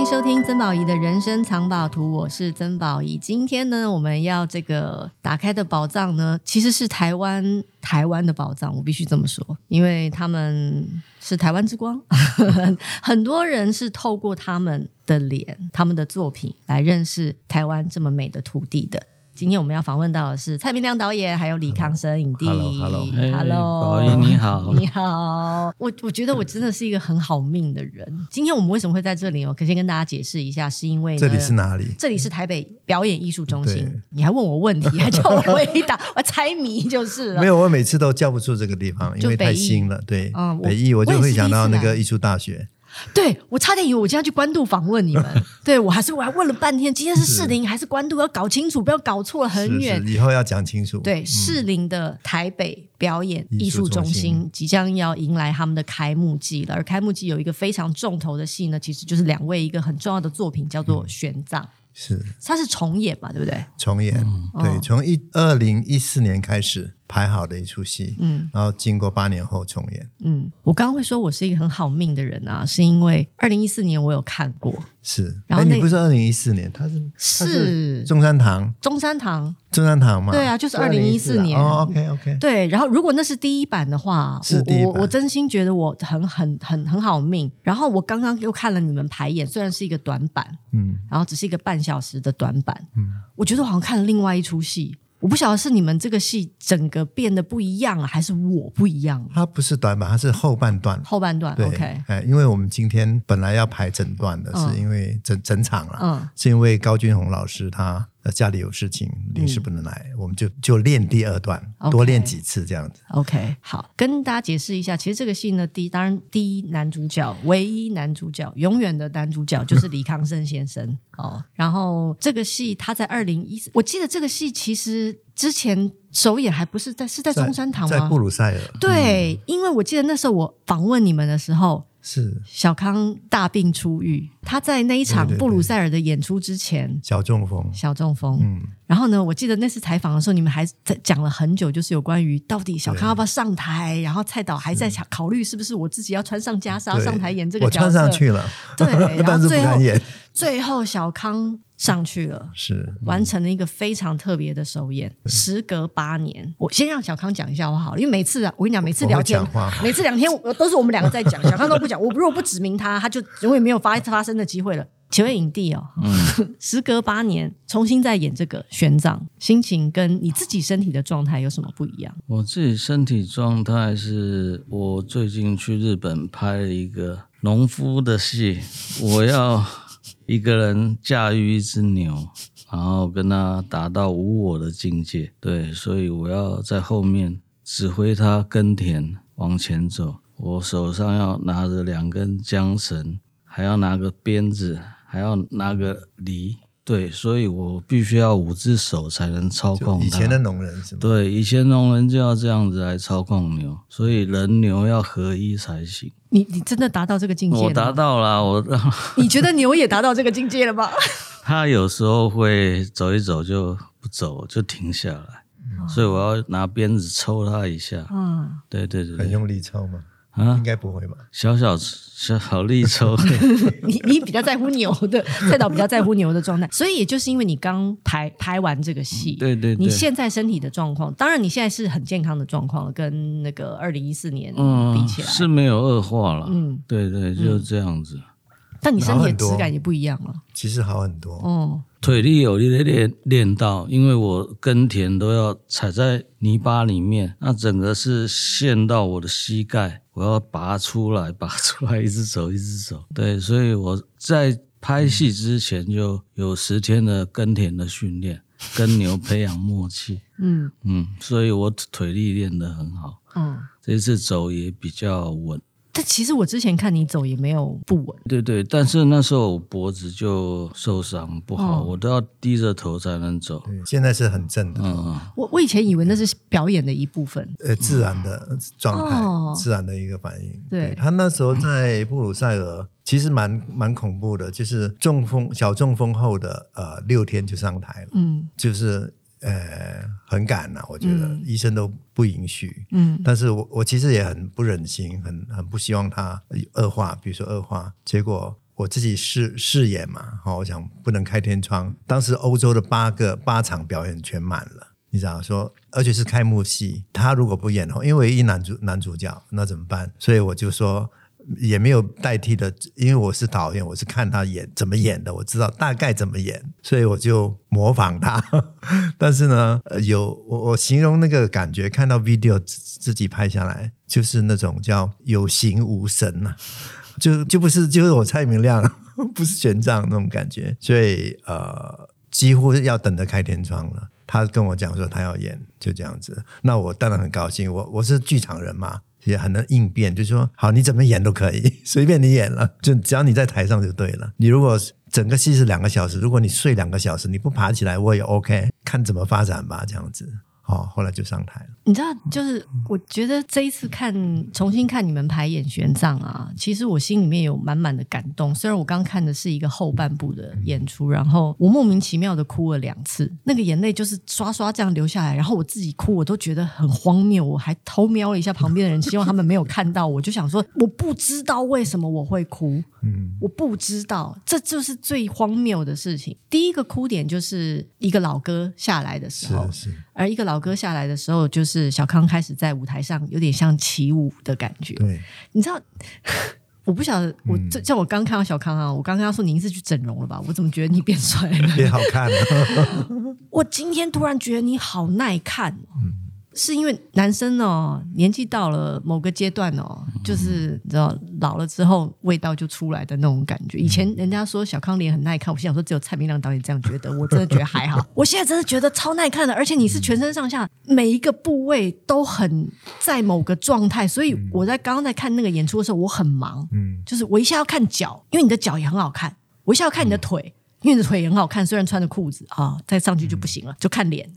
欢迎收听曾宝仪的人生藏宝图，我是曾宝仪。今天呢，我们要这个打开的宝藏呢，其实是台湾台湾的宝藏，我必须这么说，因为他们是台湾之光，很多人是透过他们的脸、他们的作品来认识台湾这么美的土地的。今天我们要访问到的是蔡明亮导演，还有李康生影帝。Hello，Hello，宝仪你好，你好。我我觉得我真的是一个很好命的人。今天我们为什么会在这里？我可以先跟大家解释一下，是因为这里是哪里？这里是台北表演艺术中心。你还问我问题，还叫我回答，我猜谜就是了。没有，我每次都叫不出这个地方，因为太新了。对，嗯，北艺我就会想到那个艺术大学。对，我差点以为我今天要去官渡访问你们，对，我还是我还问了半天，今天是士林还是官渡？要搞清楚，不要搞错了，很远。以后要讲清楚。对，士林的台北表演艺术中心即将要迎来他们的开幕季了，而开幕季有一个非常重头的戏呢，其实就是两位一个很重要的作品，叫做《玄奘》。是，它是重演嘛，对不对？重演，嗯、对，从一二零一四年开始。排好的一出戏，嗯，然后经过八年后重演，嗯，我刚刚会说我是一个很好命的人啊，是因为二零一四年我有看过，是，然后你不是二零一四年，他是是中山堂，中山堂，中山堂嘛，对啊，就是二零一四年，哦，OK OK，对，然后如果那是第一版的话，是第一版，我我真心觉得我很很很很好命，然后我刚刚又看了你们排演，虽然是一个短版，嗯，然后只是一个半小时的短版，嗯，我觉得我好像看了另外一出戏。我不晓得是你们这个戏整个变得不一样了，还是我不一样。它不是短板，它是后半段。后半段，对，OK。哎，因为我们今天本来要排整段的，是因为整整场了，嗯，是因为高君宏老师他。家里有事情，临时不能来，嗯、我们就就练第二段，okay, 多练几次这样子。OK，好，跟大家解释一下，其实这个戏呢，第一当然第一男主角，唯一男主角，永远的男主角就是李康生先生 哦。然后这个戏他在二零一四，我记得这个戏其实之前首演还不是在是在中山堂吗？在，在布鲁塞尔。对，嗯、因为我记得那时候我访问你们的时候。是。小康大病初愈，他在那一场布鲁塞尔的演出之前，对对对，小中风，小中风。嗯，然后呢，我记得那次采访的时候，你们还在讲了很久，就是有关于到底小康要不要上台，然后蔡导还在想考虑是不是我自己要穿上袈裟上台演这个角色。我穿上去了，对，然后最后演最后小康。上去了，是、嗯、完成了一个非常特别的首演。对时隔八年，我先让小康讲一下我好了，因为每次啊，我跟你讲，每次聊天，每次两天 都是我们两个在讲，小康都不讲。我如果不指名他，他就永远没有发发生的机会了。请问影帝哦，嗯、时隔八年重新再演这个玄奘，心情跟你自己身体的状态有什么不一样？我自己身体状态是我最近去日本拍了一个农夫的戏，我要。一个人驾驭一只牛，然后跟他达到无我的境界。对，所以我要在后面指挥他耕田往前走。我手上要拿着两根缰绳，还要拿个鞭子，还要拿个犁。对，所以我必须要五只手才能操控。以前的农人是吗？对，以前农人就要这样子来操控牛，所以人牛要合一才行。你你真的达到这个境界了？我达到了，我。你觉得牛也达到这个境界了吗？它有时候会走一走就不走，就停下来，嗯、所以我要拿鞭子抽它一下。嗯，对对对，很用力抽吗？啊，应该不会吧？小小小好力抽，你你比较在乎牛的，蔡导比较在乎牛的状态，所以也就是因为你刚拍拍完这个戏，对，对对，你现在身体的状况，当然你现在是很健康的状况，跟那个二零一四年比起来、嗯、是没有恶化了，嗯，对对，就是这样子。但你身体的质感也不一样了，其实好很多，哦。腿力有力的练练到，因为我耕田都要踩在泥巴里面，那整个是陷到我的膝盖，我要拔出来，拔出来，一直走，一直走。对，所以我在拍戏之前就有十天的耕田的训练，跟牛培养默契。嗯嗯，所以我腿力练得很好。嗯，这次走也比较稳。但其实我之前看你走也没有不稳，对对，但是那时候我脖子就受伤不好，哦、我都要低着头才能走。对，现在是很正的。嗯，我我以前以为那是表演的一部分，呃，自然的状态，哦、自然的一个反应。对，对他那时候在布鲁塞尔，其实蛮蛮恐怖的，就是中风小中风后的呃六天就上台了，嗯，就是。呃，很赶呐、啊，我觉得、嗯、医生都不允许。嗯，但是我我其实也很不忍心，很很不希望他恶化，比如说恶化。结果我自己试试演嘛，好，我想不能开天窗。当时欧洲的八个八场表演全满了，你知道说，而且是开幕戏，他如果不演的话，因为一男主男主角，那怎么办？所以我就说。也没有代替的，因为我是导演，我是看他演怎么演的，我知道大概怎么演，所以我就模仿他。但是呢，有我我形容那个感觉，看到 video 自己拍下来，就是那种叫有形无神呐、啊，就就不是就是我蔡明亮，不是玄奘那种感觉，所以呃，几乎要等着开天窗了。他跟我讲说他要演，就这样子，那我当然很高兴，我我是剧场人嘛。也很能应变，就是说好，你怎么演都可以，随便你演了，就只要你在台上就对了。你如果整个戏是两个小时，如果你睡两个小时，你不爬起来我也 OK，看怎么发展吧，这样子。哦，后来就上台了。你知道，就是我觉得这一次看重新看你们排演玄奘啊，其实我心里面有满满的感动。虽然我刚看的是一个后半部的演出，然后我莫名其妙的哭了两次，那个眼泪就是刷刷这样流下来，然后我自己哭，我都觉得很荒谬。我还偷瞄了一下旁边的人，希望他们没有看到。我就想说，我不知道为什么我会哭，嗯，我不知道，这就是最荒谬的事情。第一个哭点就是一个老哥下来的时候，是，是。而一个老歌下来的时候，就是小康开始在舞台上有点像起舞的感觉。对，你知道，我不晓得，我这像我刚看到小康啊，我刚刚要说您是去整容了吧？我怎么觉得你变帅了？变好看了。我今天突然觉得你好耐看。嗯是因为男生哦，年纪到了某个阶段哦，就是你知道老了之后味道就出来的那种感觉。以前人家说小康脸很耐看，我心想说只有蔡明亮导演这样觉得，我真的觉得还好。我现在真的觉得超耐看的，而且你是全身上下每一个部位都很在某个状态，所以我在刚刚在看那个演出的时候，我很忙，嗯，就是我一下要看脚，因为你的脚也很好看；我一下要看你的腿，因为你的腿很好看，虽然穿着裤子啊，再上去就不行了，就看脸。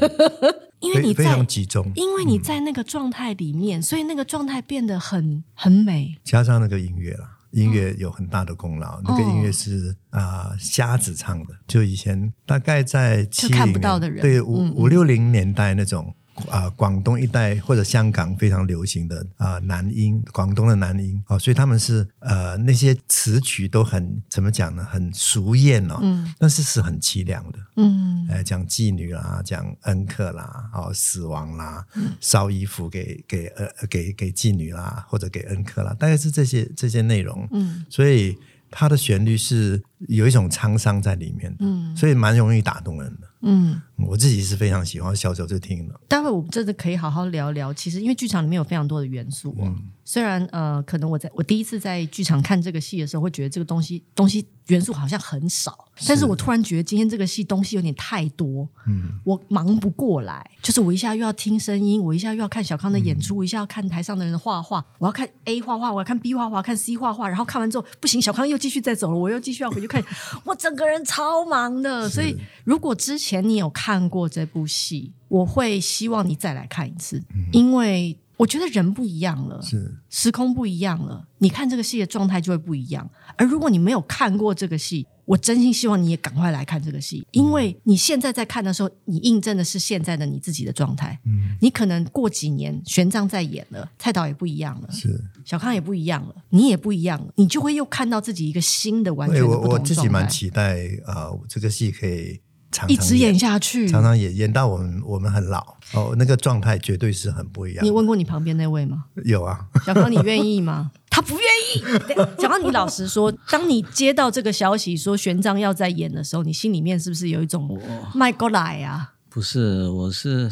因为你在，非常集中，因为你在那个状态里面，嗯、所以那个状态变得很很美。加上那个音乐啦，音乐有很大的功劳。哦、那个音乐是啊，瞎、呃、子唱的，就以前大概在七零看不到的人，对五五六零年代那种。啊、呃，广东一带或者香港非常流行的啊、呃、南音，广东的南音。哦，所以他们是呃那些词曲都很怎么讲呢？很俗艳哦，嗯，但是是很凄凉的，嗯，哎、呃，讲妓女啦，讲恩客啦，哦，死亡啦，嗯、烧衣服给给呃给给妓女啦，或者给恩客啦，大概是这些这些内容，嗯，所以它的旋律是有一种沧桑在里面的，嗯，所以蛮容易打动人的。嗯，我自己是非常喜欢，小时候就听了。待会我们真的可以好好聊聊。其实，因为剧场里面有非常多的元素哦。嗯虽然呃，可能我在我第一次在剧场看这个戏的时候，会觉得这个东西东西元素好像很少，但是我突然觉得今天这个戏东西有点太多，嗯，我忙不过来。就是我一下又要听声音，我一下又要看小康的演出，嗯、我一下要看台上的人的画画，我要看 A 画画，我要看 B 画画，看 C 画画，然后看完之后不行，小康又继续再走了，我又继续要回去看，我整个人超忙的。所以如果之前你有看过这部戏，我会希望你再来看一次，嗯、因为。我觉得人不一样了，是时空不一样了，你看这个戏的状态就会不一样。而如果你没有看过这个戏，我真心希望你也赶快来看这个戏，因为你现在在看的时候，你印证的是现在的你自己的状态。嗯，你可能过几年玄奘在演了，蔡导也不一样了，是小康也不一样了，你也不一样了，你就会又看到自己一个新的完全的不同状态。我我自己蛮期待啊、呃，这个戏可以。常常一直演下去，常常演演到我们我们很老哦，那个状态绝对是很不一样。你问过你旁边那位吗？有啊，小康，你愿意吗？他不愿意。讲到，你老实说，当你接到这个消息说玄奘要在演的时候，你心里面是不是有一种迈过来啊？不是，我是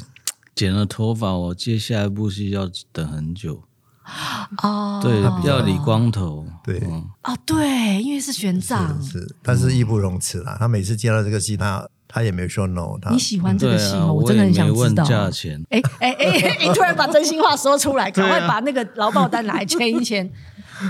剪了头发，我接下一部戏要等很久。哦，对，要理光头，对，哦，对，因为是玄奘，是，但是义不容辞啦。他每次接到这个戏，他。他也没说 no，他你喜欢这个戏吗？啊、我真的很想知道。价钱，哎哎哎，你突然把真心话说出来，赶快把那个劳保单来签一签。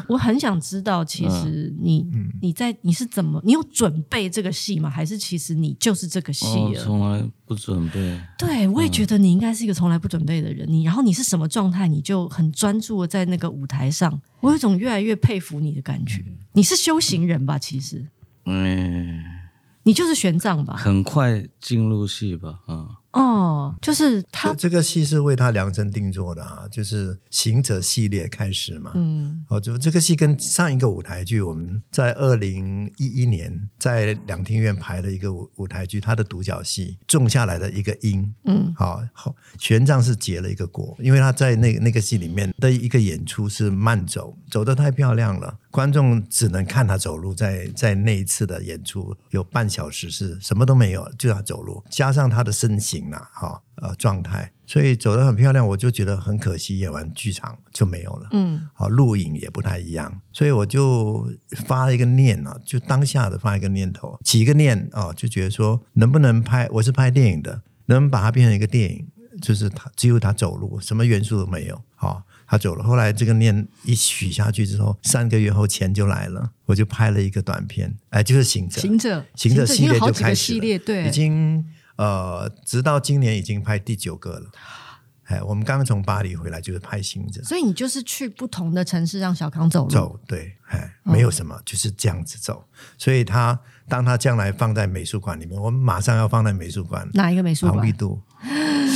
我很想知道，其实你、嗯、你在你是怎么，你有准备这个戏吗？还是其实你就是这个戏？从来不准备。对，我也觉得你应该是一个从来不准备的人。你然后你是什么状态，你就很专注的在那个舞台上。我有一种越来越佩服你的感觉。你是修行人吧？其实，嗯。你就是玄奘吧？很快进入戏吧，嗯。哦，就是他这个戏是为他量身定做的啊，就是《行者》系列开始嘛。嗯，哦，就这个戏跟上一个舞台剧，我们在二零一一年在两厅院排了一个舞舞台剧，他的独角戏种下来的一个因。嗯，好，好，玄奘是结了一个果，因为他在那那个戏里面的一个演出是慢走，走得太漂亮了。观众只能看他走路，在在那一次的演出有半小时是什么都没有，就他走路，加上他的身形啊，哈呃状态，所以走得很漂亮，我就觉得很可惜，演完剧场就没有了。嗯，好，录影也不太一样，所以我就发了一个念啊，就当下的发一个念头，起一个念啊，就觉得说能不能拍，我是拍电影的，能不能把它变成一个电影，就是他只有他走路，什么元素都没有，好。他走了，后来这个念一许下去之后，三个月后钱就来了，我就拍了一个短片，哎，就是行者，行者，行者系列就开始系列，对，已经呃，直到今年已经拍第九个了。哎，我们刚刚从巴黎回来，就是拍行者，所以你就是去不同的城市让小康走路，走，对，哎，没有什么，就是这样子走。所以他当他将来放在美术馆里面，我们马上要放在美术馆，哪一个美术馆？庞毕度。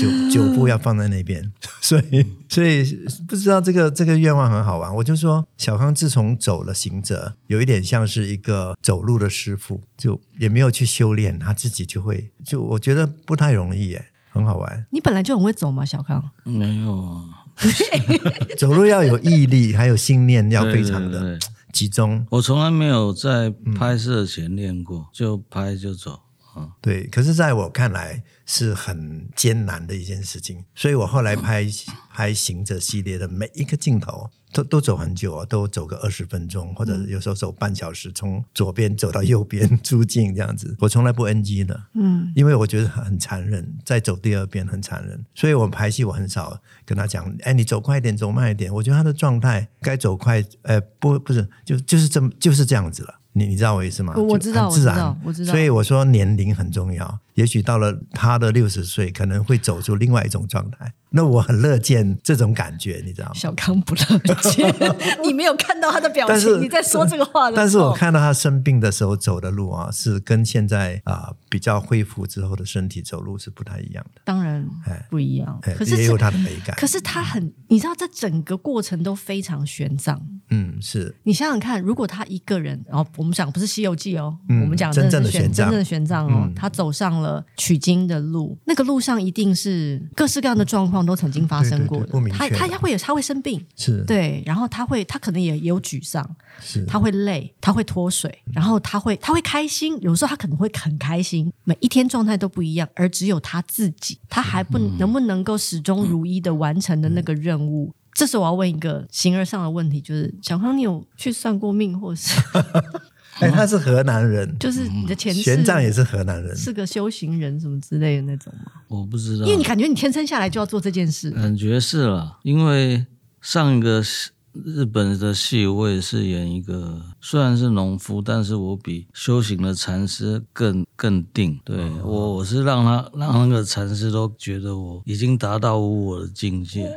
九九部要放在那边，所以所以不知道这个这个愿望很好玩。我就说，小康自从走了行者，有一点像是一个走路的师傅，就也没有去修炼，他自己就会。就我觉得不太容易耶，很好玩。你本来就很会走嘛，小康？没有啊，走路要有毅力，还有信念，要非常的集中。我从来没有在拍摄前练过，就拍就走。对，可是在我看来是很艰难的一件事情，所以我后来拍 拍行者系列的每一个镜头都都走很久啊，都走个二十分钟，或者有时候走半小时，从左边走到右边 出镜这样子，我从来不 NG 的，嗯，因为我觉得很残忍，再走第二遍很残忍，所以我排戏我很少跟他讲，哎，你走快一点，走慢一点，我觉得他的状态该走快，呃，不不是，就就是这么就是这样子了。你你知道我意思吗？我知道，自然，我知道，我知道。所以我说年龄很重要。也许到了他的六十岁，可能会走出另外一种状态。那我很乐见这种感觉，你知道吗？小康不乐见，你没有看到他的表情。你在说这个话的，但是我看到他生病的时候走的路啊，是跟现在啊、呃、比较恢复之后的身体走路是不太一样的。当然，不一样。可是也有他的美感。可是他很，你知道，这整个过程都非常玄奘。嗯，是你想想看，如果他一个人，然后我们讲不是《西游记》哦，嗯、我们讲真正的玄奘，真正的玄奘哦，嗯、他走上了取经的路，那个路上一定是各式各样的状况都曾经发生过的。对对对，他他他会有他会生病，是。对，然后他会他可能也有沮丧，是。他会累，他会脱水，然后他会他会开心，有时候他可能会很开心，每一天状态都不一样，而只有他自己，他还不能不能够始终如一的完成的那个任务。嗯、这时候我要问一个形而上的问题，就是小康，你有去算过命，或是？哎，他是河南人，就是你的前世玄奘也是河南人，是个修行人什么之类的那种吗？我不知道，因为你感觉你天生下来就要做这件事，感觉是了。因为上一个日本的戏，我也是演一个，虽然是农夫，但是我比修行的禅师更更定。对，我，我是让他让那个禅师都觉得我已经达到无我的境界。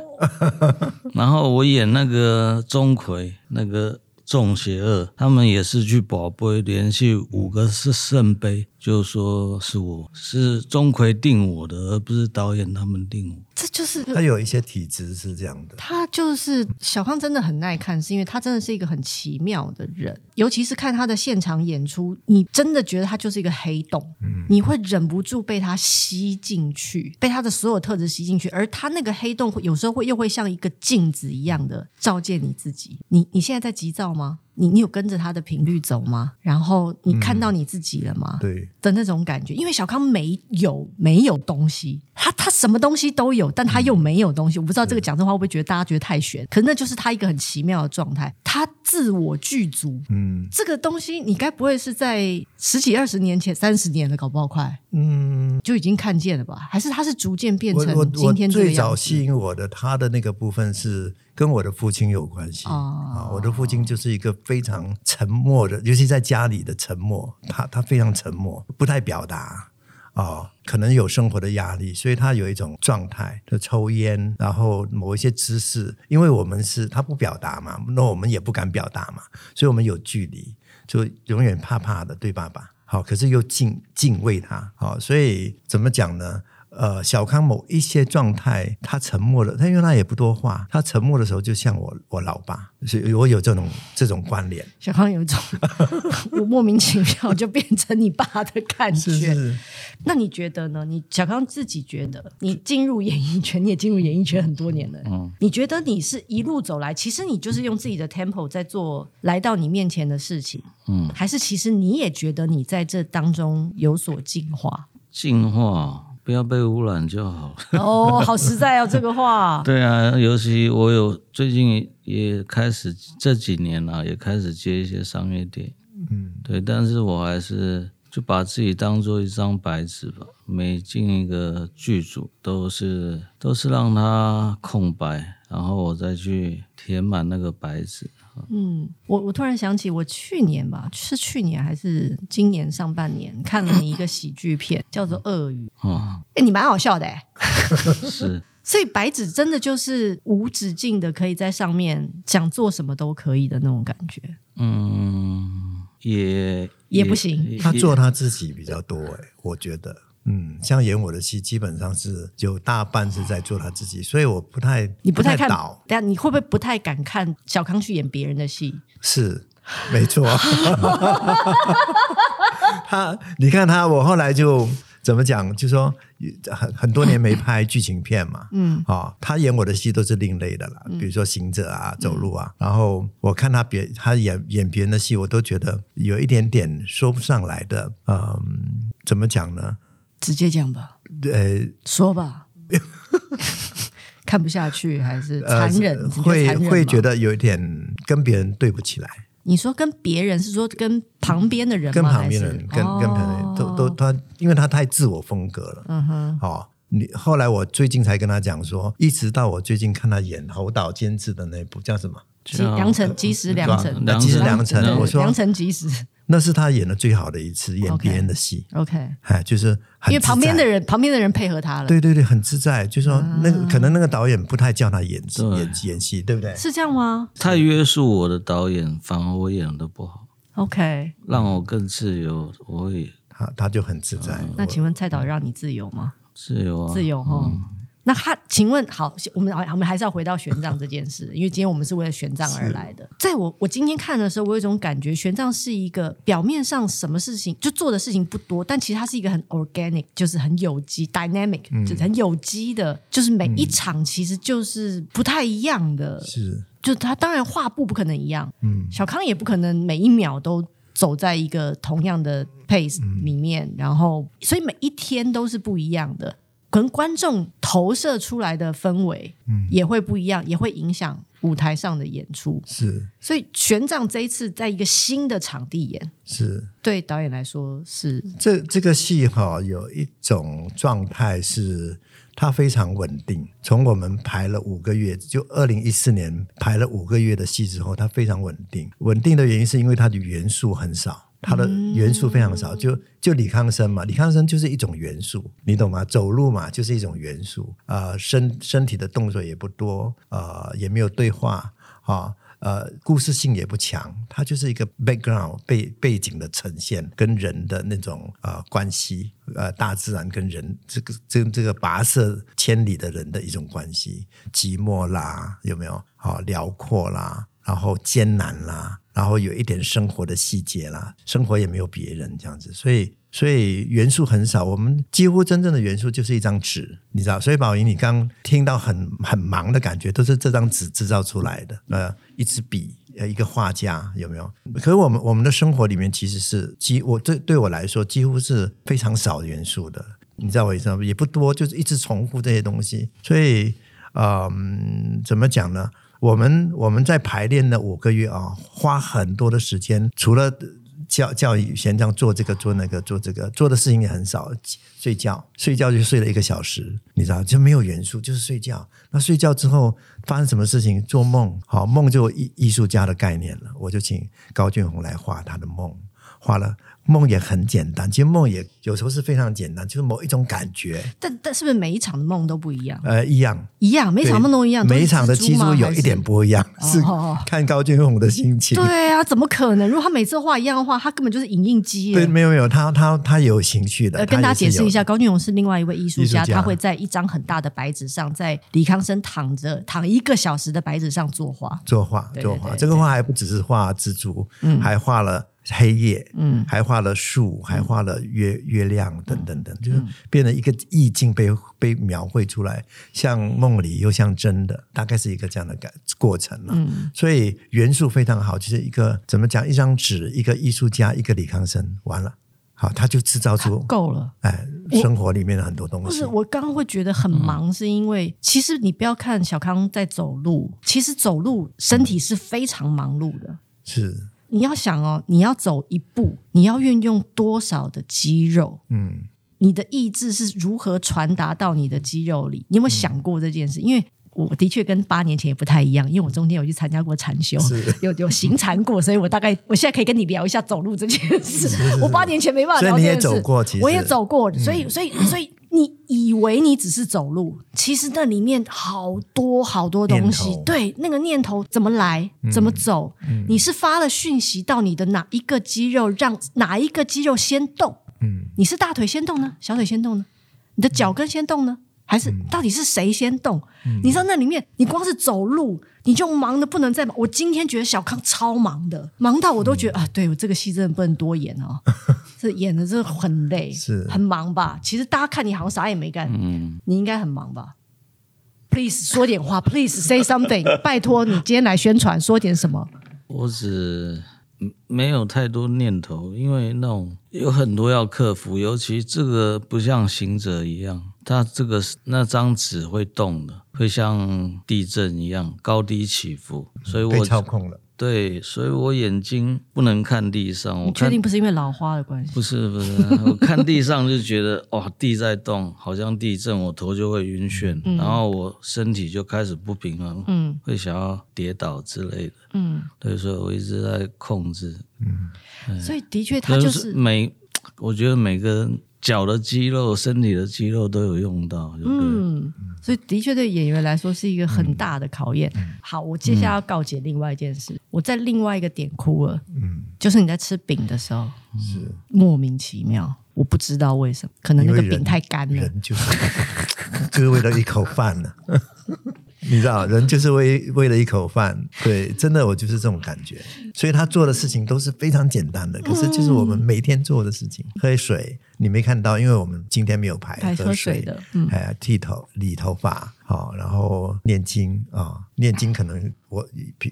然后我演那个钟馗，那个。众邪恶，他们也是去宝贝连续五个是圣杯，就说是我是钟馗定我的，而不是导演他们定我。这就是他有一些体质是这样的。他就是小康，真的很耐看，是因为他真的是一个很奇妙的人。尤其是看他的现场演出，你真的觉得他就是一个黑洞，嗯，你会忍不住被他吸进去，被他的所有特质吸进去。而他那个黑洞，有时候会又会像一个镜子一样的照见你自己。你你现在在急躁吗？你你有跟着他的频率走吗？然后你看到你自己了吗？嗯、对的那种感觉，因为小康没有没有东西，他他什么东西都有，但他又没有东西。嗯、我不知道这个讲这话会不会觉得大家觉得太玄？可是那就是他一个很奇妙的状态，他自我具足。嗯，这个东西你该不会是在十几二十年前、三十年了，搞不好快嗯就已经看见了吧？还是他是逐渐变成今天这个样子？最早吸引我的他的那个部分是。跟我的父亲有关系啊，我的父亲就是一个非常沉默的，尤其在家里的沉默，他他非常沉默，不太表达啊，可能有生活的压力，所以他有一种状态，就抽烟，然后某一些姿势，因为我们是他不表达嘛，那我们也不敢表达嘛，所以我们有距离，就永远怕怕的对爸爸，好，可是又敬敬畏他，好，所以怎么讲呢？呃，小康某一些状态，他沉默了，他因为他也不多话，他沉默的时候就像我我老爸，所以我有这种这种关联。小康有一种 我莫名其妙就变成你爸的感觉。是是。那你觉得呢？你小康自己觉得，你进入演艺圈，你也进入演艺圈很多年了。嗯，你觉得你是一路走来，其实你就是用自己的 tempo 在做来到你面前的事情。嗯，还是其实你也觉得你在这当中有所进化？进化，不要被污染就好。哦，好实在哦，这个话。对啊，尤其我有最近也开始这几年了，也开始接一些商业电影。嗯，对，但是我还是。就把自己当做一张白纸吧，每进一个剧组都是都是让它空白，然后我再去填满那个白纸。嗯，我我突然想起，我去年吧，是去年还是今年上半年看了你一个喜剧片，叫做《鳄鱼》。啊，哎，你蛮好笑的哎。是。所以白纸真的就是无止境的，可以在上面想做什么都可以的那种感觉。嗯。也也不行，他做他自己比较多哎，我觉得，嗯，像演我的戏，基本上是有大半是在做他自己，所以我不太，你不太看，等下你会不会不太敢看小康去演别人的戏？是，没错。他，你看他，我后来就。怎么讲？就说很很多年没拍剧情片嘛，嗯，啊、哦，他演我的戏都是另类的啦，比如说行者啊、走路啊，嗯、然后我看他别他演演别人的戏，我都觉得有一点点说不上来的，嗯，怎么讲呢？直接讲吧，呃，说吧，看不下去还是残忍？呃、会会觉得有一点跟别人对不起来。你说跟别人是说跟旁边的人吗？跟旁边的人，跟、哦、跟旁边都都他，因为他太自我风格了。嗯哼，好、哦，你后来我最近才跟他讲说，一直到我最近看他演侯导监制的那部叫什么？良辰吉时良辰，吉时良辰。我说良辰吉时。那是他演的最好的一次演别人的戏，OK，哎，就是因为旁边的人，旁边的人配合他了，对对对，很自在。就是说，那个可能那个导演不太叫他演演演戏，对不对？是这样吗？太约束我的导演，反而我演的不好。OK，让我更自由，我也他他就很自在。那请问蔡导让你自由吗？自由啊，自由哈。那他，请问，好，我们我们还是要回到玄奘这件事，因为今天我们是为了玄奘而来的。在我我今天看的时候，我有一种感觉，玄奘是一个表面上什么事情就做的事情不多，但其实他是一个很 organic，就是很有机，dynamic，、嗯、就是很有机的，就是每一场其实就是不太一样的。是，就他当然画布不可能一样，嗯，小康也不可能每一秒都走在一个同样的 pace 里面，嗯、然后所以每一天都是不一样的。可能观众投射出来的氛围，嗯，也会不一样，嗯、也会影响舞台上的演出。是，所以玄奘这一次在一个新的场地演，是对导演来说是这这个戏哈，有一种状态是它非常稳定。从我们排了五个月，就二零一四年排了五个月的戏之后，它非常稳定。稳定的原因是因为它的元素很少。它的元素非常少，就就李康生嘛，李康生就是一种元素，你懂吗？走路嘛，就是一种元素啊、呃，身身体的动作也不多，呃，也没有对话啊，呃，故事性也不强，它就是一个 background 背背景的呈现，跟人的那种呃关系，呃，大自然跟人这个这这个跋涉千里的人的一种关系，寂寞啦，有没有？好、哦，辽阔啦，然后艰难啦。然后有一点生活的细节啦，生活也没有别人这样子，所以所以元素很少。我们几乎真正的元素就是一张纸，你知道。所以宝仪，你刚听到很很忙的感觉，都是这张纸制造出来的。呃，一支笔，呃，一个画家，有没有？可是我们我们的生活里面其实是几，我对对我来说几乎是非常少元素的。你知道我意思吗？也不多，就是一直重复这些东西。所以，嗯，怎么讲呢？我们我们在排练的五个月啊，花很多的时间，除了教教育玄奘做这个做那个做这个做的事情也很少，睡觉睡觉就睡了一个小时，你知道就没有元素，就是睡觉。那睡觉之后发生什么事情？做梦，好梦就艺艺术家的概念了。我就请高俊宏来画他的梦，画了。梦也很简单，其实梦也有时候是非常简单，就是某一种感觉。但但是不是每一场的梦都不一样？呃，一样，一样，每场梦都一样。每一场的蜘蛛有一点不一样，是，是看高俊宏的心情。对啊，怎么可能？如果他每次画一样的话，他根本就是影印机。对，没有没有，他他他有情绪的。跟大家解释一下，高俊宏是另外一位艺术家，他会在一张很大的白纸上，在李康生躺着躺一个小时的白纸上作画，作画，作画。这个画还不只是画蜘蛛，嗯，还画了。黑夜，嗯，还画了树，还画了月月亮等等等，就是变成一个意境被被描绘出来，像梦里又像真的，大概是一个这样的感过程了。嗯，所以元素非常好，就是一个怎么讲，一张纸，一个艺术家，一个李康生，完了，好，他就制造出够了。哎，生活里面的很多东西。不是，我刚刚会觉得很忙，是因为、嗯、其实你不要看小康在走路，其实走路身体是非常忙碌的。是。你要想哦，你要走一步，你要运用多少的肌肉？嗯，你的意志是如何传达到你的肌肉里？你有没有想过这件事？嗯、因为我的确跟八年前也不太一样，因为我中间有去参加过禅修，有有行禅过，所以我大概我现在可以跟你聊一下走路这件事。是是是，我八年前没办法聊这件事，所以你也走过，其实我也走过，所以所以所以。你以为你只是走路，其实那里面好多好多东西。对，那个念头怎么来，怎么走？你是发了讯息到你的哪一个肌肉，让哪一个肌肉先动？嗯、你是大腿先动呢，小腿先动呢？你的脚跟先动呢？还是到底是谁先动？嗯、你知道那里面，你光是走路，你就忙得不能再忙。我今天觉得小康超忙的，忙到我都觉得、嗯、啊，对我这个戏真的不能多演哦，这演的真的很累，是很忙吧？其实大家看你好像啥也没干，嗯、你应该很忙吧？Please 说点话，Please say something，拜托你今天来宣传，说点什么？我只。没有太多念头，因为那种有很多要克服，尤其这个不像行者一样，他这个那张纸会动的，会像地震一样高低起伏，所以我操控了。对，所以我眼睛不能看地上。我确定不是因为老花的关系？不是不是，我看地上就觉得哇，地在动，好像地震，我头就会晕眩，嗯、然后我身体就开始不平衡，嗯，会想要跌倒之类的，嗯，对，所以我一直在控制，嗯，所以的确他就是，是每，我觉得每个人。脚的肌肉、身体的肌肉都有用到，嗯，所以的确对演员来说是一个很大的考验。嗯、好，我接下来要告解另外一件事，嗯、我在另外一个点哭了，嗯，就是你在吃饼的时候，是莫名其妙，我不知道为什么，可能那个饼太干了，人，人就是就是为了一口饭呢。你知道，人就是为为了一口饭，对，真的，我就是这种感觉。所以他做的事情都是非常简单的，可是就是我们每天做的事情。嗯、喝水，你没看到，因为我们今天没有排，排喝水的，嗯，哎，剃头、理头发，好，然后念经啊、哦，念经可能我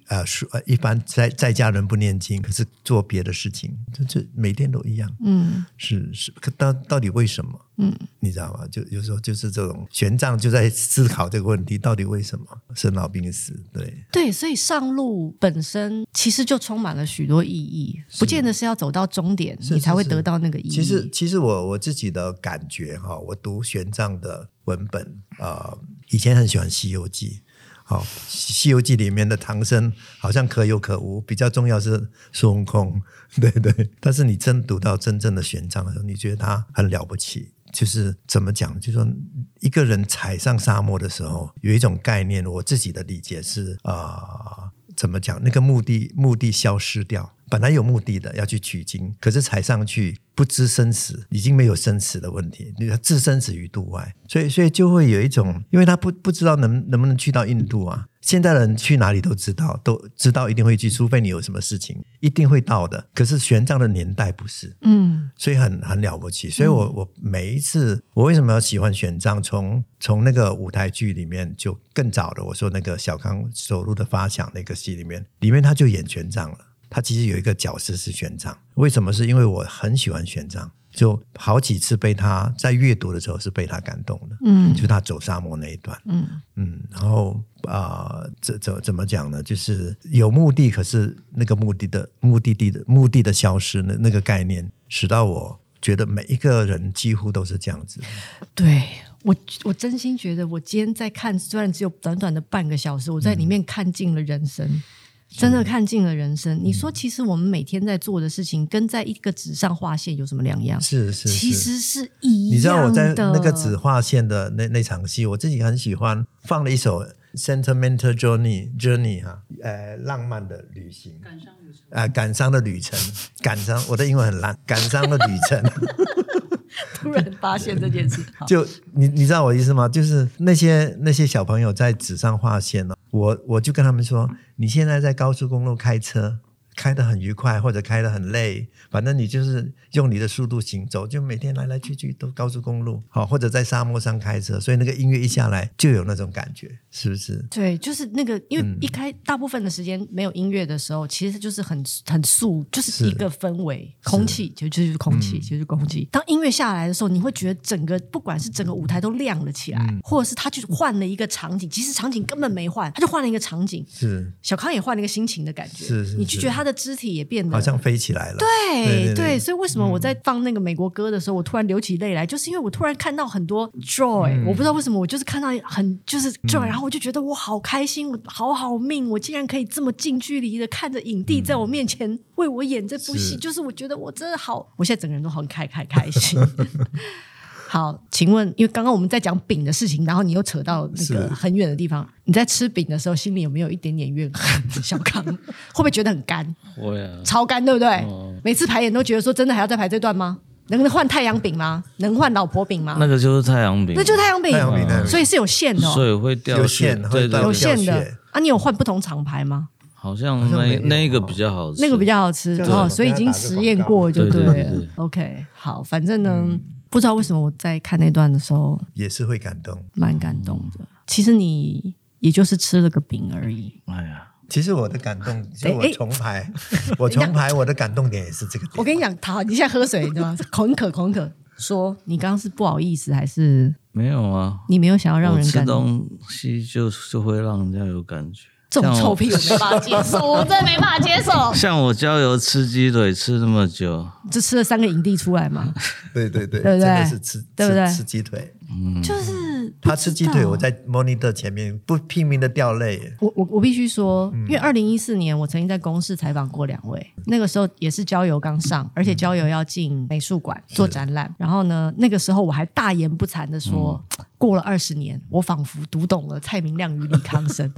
呃说呃一般在在家人不念经，可是做别的事情，这这每天都一样，嗯，是是，可到到底为什么？嗯，你知道吗？就有时候就是这种玄奘就在思考这个问题，到底为什么生老病死？对对，所以上路本身其实就充满了许多意义，不见得是要走到终点你才会得到那个意义。其实，其实我我自己的感觉哈，我读玄奘的文本啊、呃，以前很喜欢《西游记》。好，《西游记》里面的唐僧好像可有可无，比较重要是孙悟空，对对。但是你真读到真正的玄奘的时候，你觉得他很了不起。就是怎么讲？就是说一个人踩上沙漠的时候，有一种概念，我自己的理解是啊、怎么讲？那个目的目的消失掉，本来有目的的要去取经，可是踩上去不知生死，已经没有生死的问题，你要置生死于度外，所以所以就会有一种，因为他不不知道能能不能去到印度啊。现在人去哪里都知道，都知道一定会去，除非你有什么事情，一定会到的。可是玄奘的年代不是，嗯，所以很很了不起。所以我我每一次，我为什么要喜欢玄奘？从从那个舞台剧里面就更早的，我说那个小康走路的发想那个戏里面，里面他就演玄奘了。他其实有一个角色是玄奘，为什么？是因为我很喜欢玄奘。就好几次被他在阅读的时候是被他感动的，嗯，就他走沙漠那一段，嗯嗯，然后啊，怎怎怎么讲呢？就是有目的，可是那个目的的目的地的目的的消失，那那个概念，使到我觉得每一个人几乎都是这样子。对，我，我真心觉得，我今天在看，虽然只有短短的半个小时，我在里面看尽了人生。真的看尽了人生。你说，其实我们每天在做的事情，跟在一个纸上画线有什么两样？是是，其实是一样的。你知道我在那个纸画线的那那场戏，我自己很喜欢放了一首《Sentimental Journey》Journey 哈，呃，浪漫的旅行，感伤旅程，呃，感伤的旅程，感伤。我的英文很烂，感伤的旅程。突然发现这件事，就你你知道我意思吗？就是那些那些小朋友在纸上画线了，我我就跟他们说，你现在在高速公路开车。开得很愉快，或者开得很累，反正你就是用你的速度行走，就每天来来去去都高速公路，好，或者在沙漠上开车，所以那个音乐一下来就有那种感觉，是不是？对，就是那个，因为一开、嗯、大部分的时间没有音乐的时候，其实就是很很素，就是一个氛围，空气就就是空气，就是空气。当音乐下来的时候，你会觉得整个不管是整个舞台都亮了起来，嗯、或者是他就换了一个场景，其实场景根本没换，他就换了一个场景，是。小康也换了一个心情的感觉，是是，是，你就觉得他。他的肢体也变得好像飞起来了，对对，所以为什么我在放那个美国歌的时候，嗯、我突然流起泪来，就是因为我突然看到很多 joy，、嗯、我不知道为什么，我就是看到很就是 joy，、嗯、然后我就觉得我好开心，我好好命，我竟然可以这么近距离的看着影帝在我面前为我演这部戏，嗯、就是我觉得我真的好，我现在整个人都很开开开心。好，请问，因为刚刚我们在讲饼的事情，然后你又扯到那个很远的地方，你在吃饼的时候，心里有没有一点点怨恨？小康会不会觉得很干？会啊，超干，对不对？哦、每次排演都觉得说，真的还要再排这段吗？能换太阳饼吗？能换老婆饼吗？那个就是太阳饼，那就是太阳饼，太阳饼、哦，所以是有线的、哦，所以会掉线，对，对，有线的啊。你有换不同厂牌吗？好像那那个比较好吃，那个比较好吃哦，所以已经实验过就对了。OK，好，反正呢。嗯不知道为什么我在看那段的时候也是会感动，蛮感动的。其实你也就是吃了个饼而已。哎呀，其实我的感动，就我重排，我重排，我的感动点也是这个点。我跟你讲，他你现在喝水对吗？口很渴，口渴。说你刚刚是不好意思还是没有啊？你没有想要让人感动，吃东西就就会让人家有感觉。这种臭屁我没办法接受，我真的没办法接受。像我郊游吃鸡腿吃那么久，就吃了三个影帝出来嘛？对对对，对不对？是吃对不对？吃鸡腿，嗯，就是他吃鸡腿，我在 monitor 前面不拼命的掉泪。我我我必须说，因为二零一四年我曾经在公视采访过两位，那个时候也是郊游刚上，而且郊游要进美术馆做展览。然后呢，那个时候我还大言不惭的说，过了二十年，我仿佛读懂了蔡明亮与李康生。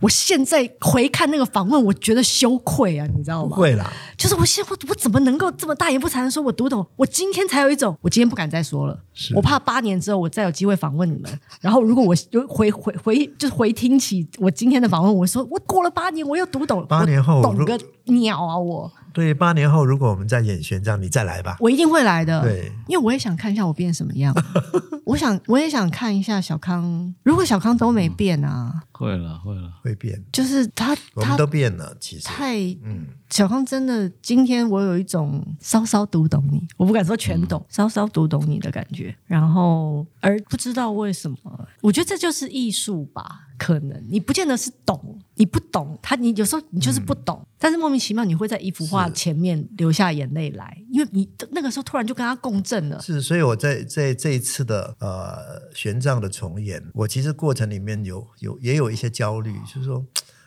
我现在回看那个访问，我觉得羞愧啊，你知道吗？不会啦，就是我现在我我怎么能够这么大言不惭的说我读懂？我今天才有一种，我今天不敢再说了，我怕八年之后我再有机会访问你们，然后如果我就回回回就是回听起我今天的访问，我说我过了八年我又读懂了，八年后懂个鸟啊我！对，八年后如果我们再演玄奘，你再来吧，我一定会来的。对，因为我也想看一下我变什么样，我想我也想看一下小康，如果小康都没变啊。嗯会了，会了，会变。就是他，我们都变了。其实太，嗯，小康真的，今天我有一种稍稍读懂你，我不敢说全懂，嗯、稍稍读懂你的感觉。然后，而不知道为什么，我觉得这就是艺术吧。可能你不见得是懂，你不懂他，你有时候你就是不懂，嗯、但是莫名其妙你会在一幅画前面流下眼泪来，因为你那个时候突然就跟他共振了。是，所以我在在这一次的呃玄奘的重演，我其实过程里面有有也有一些焦虑，就是说，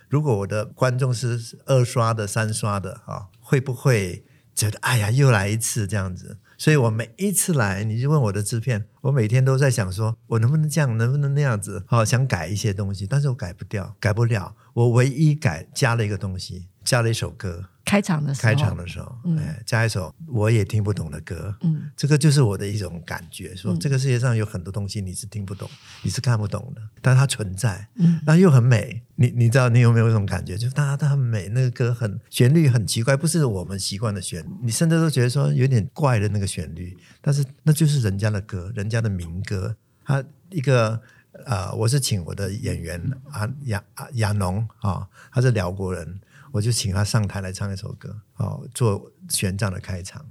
如果我的观众是二刷的、三刷的啊，会不会觉得哎呀又来一次这样子？所以我每一次来，你就问我的制片，我每天都在想说，我能不能这样，能不能那样子？好，想改一些东西，但是我改不掉，改不了。我唯一改加了一个东西，加了一首歌。开场的时候，开场的时候，嗯，加一首我也听不懂的歌，嗯，这个就是我的一种感觉，说这个世界上有很多东西你是听不懂，你是看不懂的，但它存在，嗯，然后又很美，你你知道你有没有这种感觉？就它它很美，那个歌很旋律很奇怪，不是我们习惯的旋律，你甚至都觉得说有点怪的那个旋律，但是那就是人家的歌，人家的民歌，他一个呃，我是请我的演员啊亚亚农啊，他是辽国人。我就请他上台来唱一首歌，哦，做玄奘的开场。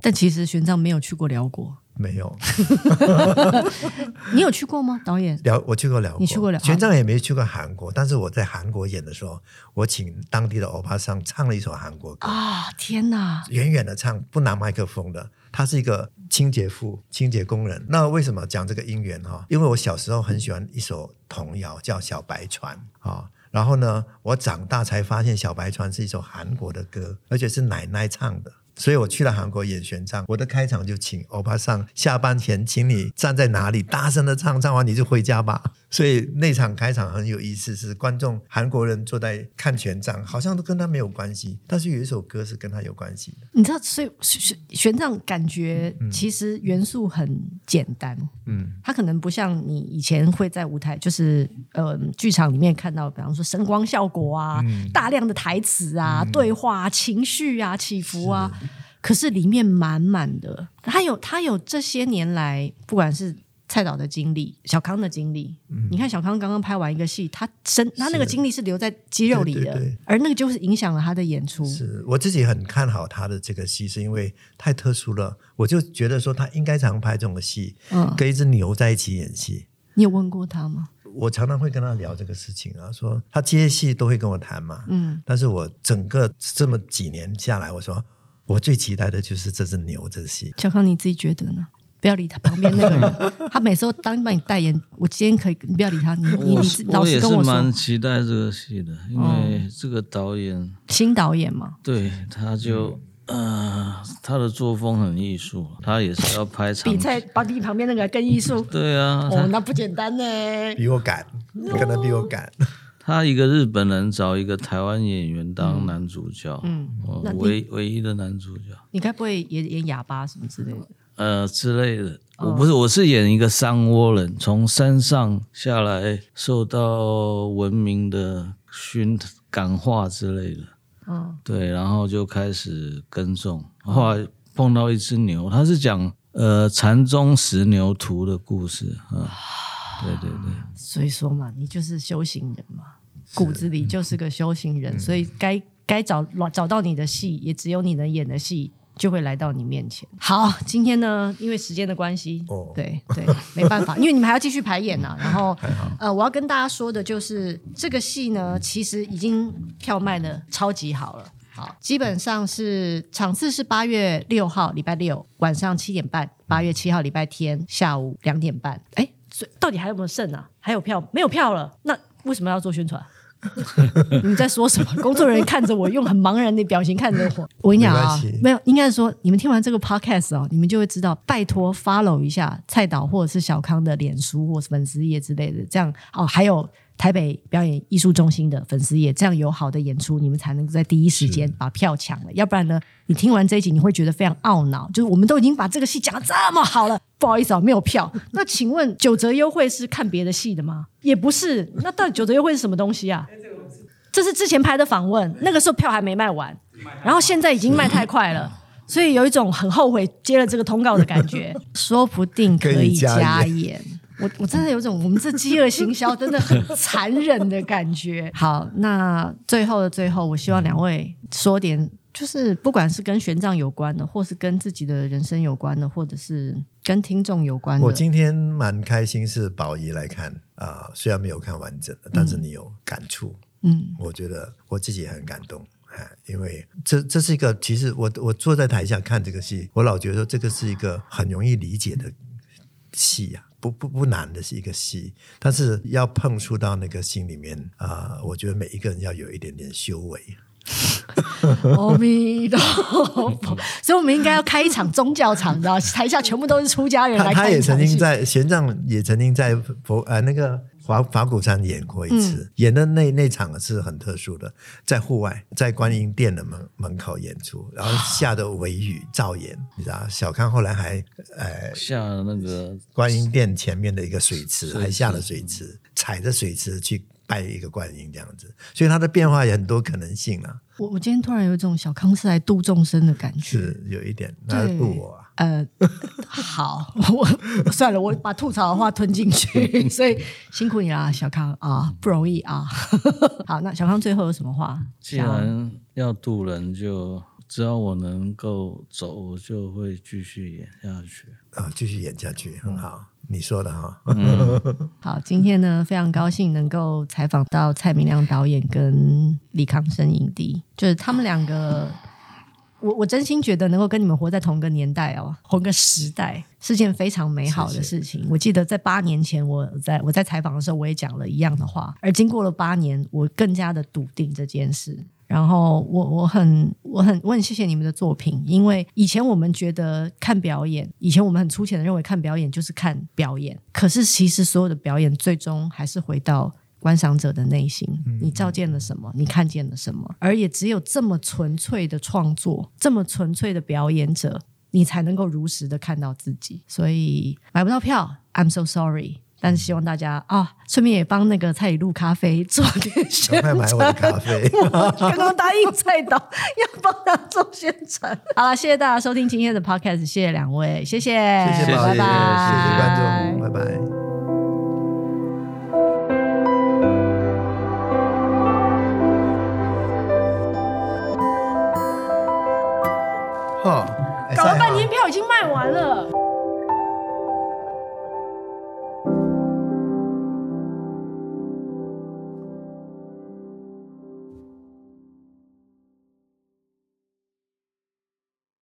但其实玄奘没有去过辽国，没有。你有去过吗？导演辽，我去过辽国，你去过辽。玄奘也没去过韩国，但是我在韩国演的时候，我请当地的欧巴桑唱了一首韩国歌啊！天哪，远远的唱，不拿麦克风的。他是一个清洁妇、清洁工人。那为什么讲这个因缘哈？因为我小时候很喜欢一首童谣，叫《小白船》啊。然后呢，我长大才发现《小白船》是一首韩国的歌，而且是奶奶唱的。所以我去了韩国演玄奘，我的开场就请欧巴桑下班前，请你站在哪里，大声的唱，唱完你就回家吧。所以那场开场很有意思，是观众韩国人坐在看玄奘，好像都跟他没有关系，但是有一首歌是跟他有关系的。你知道，所以玄玄奘感觉其实元素很简单，嗯，他可能不像你以前会在舞台，就是呃剧场里面看到，比方说声光效果啊，嗯、大量的台词啊、嗯、对话、啊、情绪啊、起伏啊。可是里面满满的，他有他有这些年来，不管是蔡导的经历、小康的经历，嗯、你看小康刚刚拍完一个戏，他身他那个经历是留在肌肉里的，对对对，而那个就是影响了他的演出。是我自己很看好他的这个戏，是因为太特殊了，我就觉得说他应该常拍这种戏，嗯，跟一只牛在一起演戏。你有问过他吗？我常常会跟他聊这个事情啊，说他接戏都会跟我谈嘛，嗯，但是我整个这么几年下来，我说。我最期待的就是这只牛这戏。小康，你自己觉得呢？不要理他旁边那个人，他每次都当帮你代言。我今天可以，你不要理他。你你你老实跟我说。我也是蛮期待这个戏的，因为这个导演、嗯、新导演嘛，对，他就、嗯、呃，他的作风很艺术，他也是要拍场。比在把比旁边那个更艺术。对啊，哦，那不简单呢。比我敢，可能比我赶。他一个日本人找一个台湾演员当男主角，嗯，唯唯一的男主角。你该不会演演哑巴什么之类的？呃，之类的。我不是，我是演一个山窝人，从山上下来，受到文明的熏感化之类的。嗯，对，然后就开始耕种，后来碰到一只牛，他是讲呃禅宗石牛图的故事啊。对对对，所以说嘛，你就是修行人嘛，骨子里就是个修行人，所以该该找找到你的戏，也只有你能演的戏就会来到你面前。好，今天呢，因为时间的关系，哦，对对，没办法，因为你们还要继续排演呢、啊。然后呃，我要跟大家说的就是，这个戏呢，其实已经票卖的超级好了。好，基本上是场次是八月六号礼拜六晚上七点半，八月七号礼拜天下午两点半。哎。到底还有没有剩啊？还有票？没有票了？那为什么要做宣传？你在说什么？工作人员看着我，用很茫然的表情看着我。我跟你讲啊，没有，应该是说你们听完这个 podcast 哦，你们就会知道，拜托 follow 一下蔡导或者是小康的脸书或是粉丝页之类的，这样哦，还有。台北表演艺术中心的粉丝也，这样有好的演出，你们才能够在第一时间把票抢了。要不然呢，你听完这一集，你会觉得非常懊恼。就是我们都已经把这个戏讲的这么好了，不好意思啊，没有票。那请问九折优惠是看别的戏的吗？也不是。那到底九折优惠是什么东西啊？这是之前拍的访问，那个时候票还没卖完，然后现在已经卖太快了，所以有一种很后悔接了这个通告的感觉。说不定可以加演。我我真的有种我们这饥饿行销真的很残忍的感觉。好，那最后的最后，我希望两位说点，就是不管是跟玄奘有关的，或是跟自己的人生有关的，或者是跟听众有关的。我今天蛮开心是宝仪来看啊、呃，虽然没有看完整的，但是你有感触，嗯，我觉得我自己也很感动，哎，因为这这是一个，其实我我坐在台下看这个戏，我老觉得说这个是一个很容易理解的戏呀、啊。不不不难的是一个戏，但是要碰触到那个心里面啊、呃，我觉得每一个人要有一点点修为。阿弥陀佛，所以我们应该要开一场宗教场，知道台下全部都是出家人来看。他也曾经在玄奘，也曾经在佛呃那个。法法鼓山演过一次，嗯、演的那那场是很特殊的，在户外，在观音殿的门门口演出，然后下的微雨照演，你知道，小康后来还呃下了那个观音殿前面的一个水池，还下了水池，踩着水池去拜一个观音这样子，所以它的变化有很多可能性啊。我我今天突然有一种小康是来度众生的感觉，是有一点，那度我、啊。呃，好，我 算了，我把吐槽的话吞进去，所以辛苦你啦，小康啊，不容易啊。好，那小康最后有什么话？既然要渡人就，就只要我能够走，我就会继续演下去啊，继续演下去，很好，你说的哈。嗯、好，今天呢，非常高兴能够采访到蔡明亮导演跟李康生影帝，就是他们两个。我我真心觉得能够跟你们活在同个年代哦，同个时代是件非常美好的事情。我记得在八年前，我在我在采访的时候，我也讲了一样的话。而经过了八年，我更加的笃定这件事。然后我我很我很我很谢谢你们的作品，因为以前我们觉得看表演，以前我们很粗浅的认为看表演就是看表演。可是其实所有的表演最终还是回到。观赏者的内心，你照见了什么？你看见了什么？而也只有这么纯粹的创作，这么纯粹的表演者，你才能够如实的看到自己。所以买不到票，I'm so sorry。但是希望大家啊，顺便也帮那个蔡里路咖啡做点宣传。买我的咖啡，刚刚答应蔡导要帮他做宣传。好了，谢谢大家收听今天的 Podcast，谢谢两位，谢谢，谢谢，谢谢，拜拜，谢谢观众，拜拜。搞了半天票已经卖完了。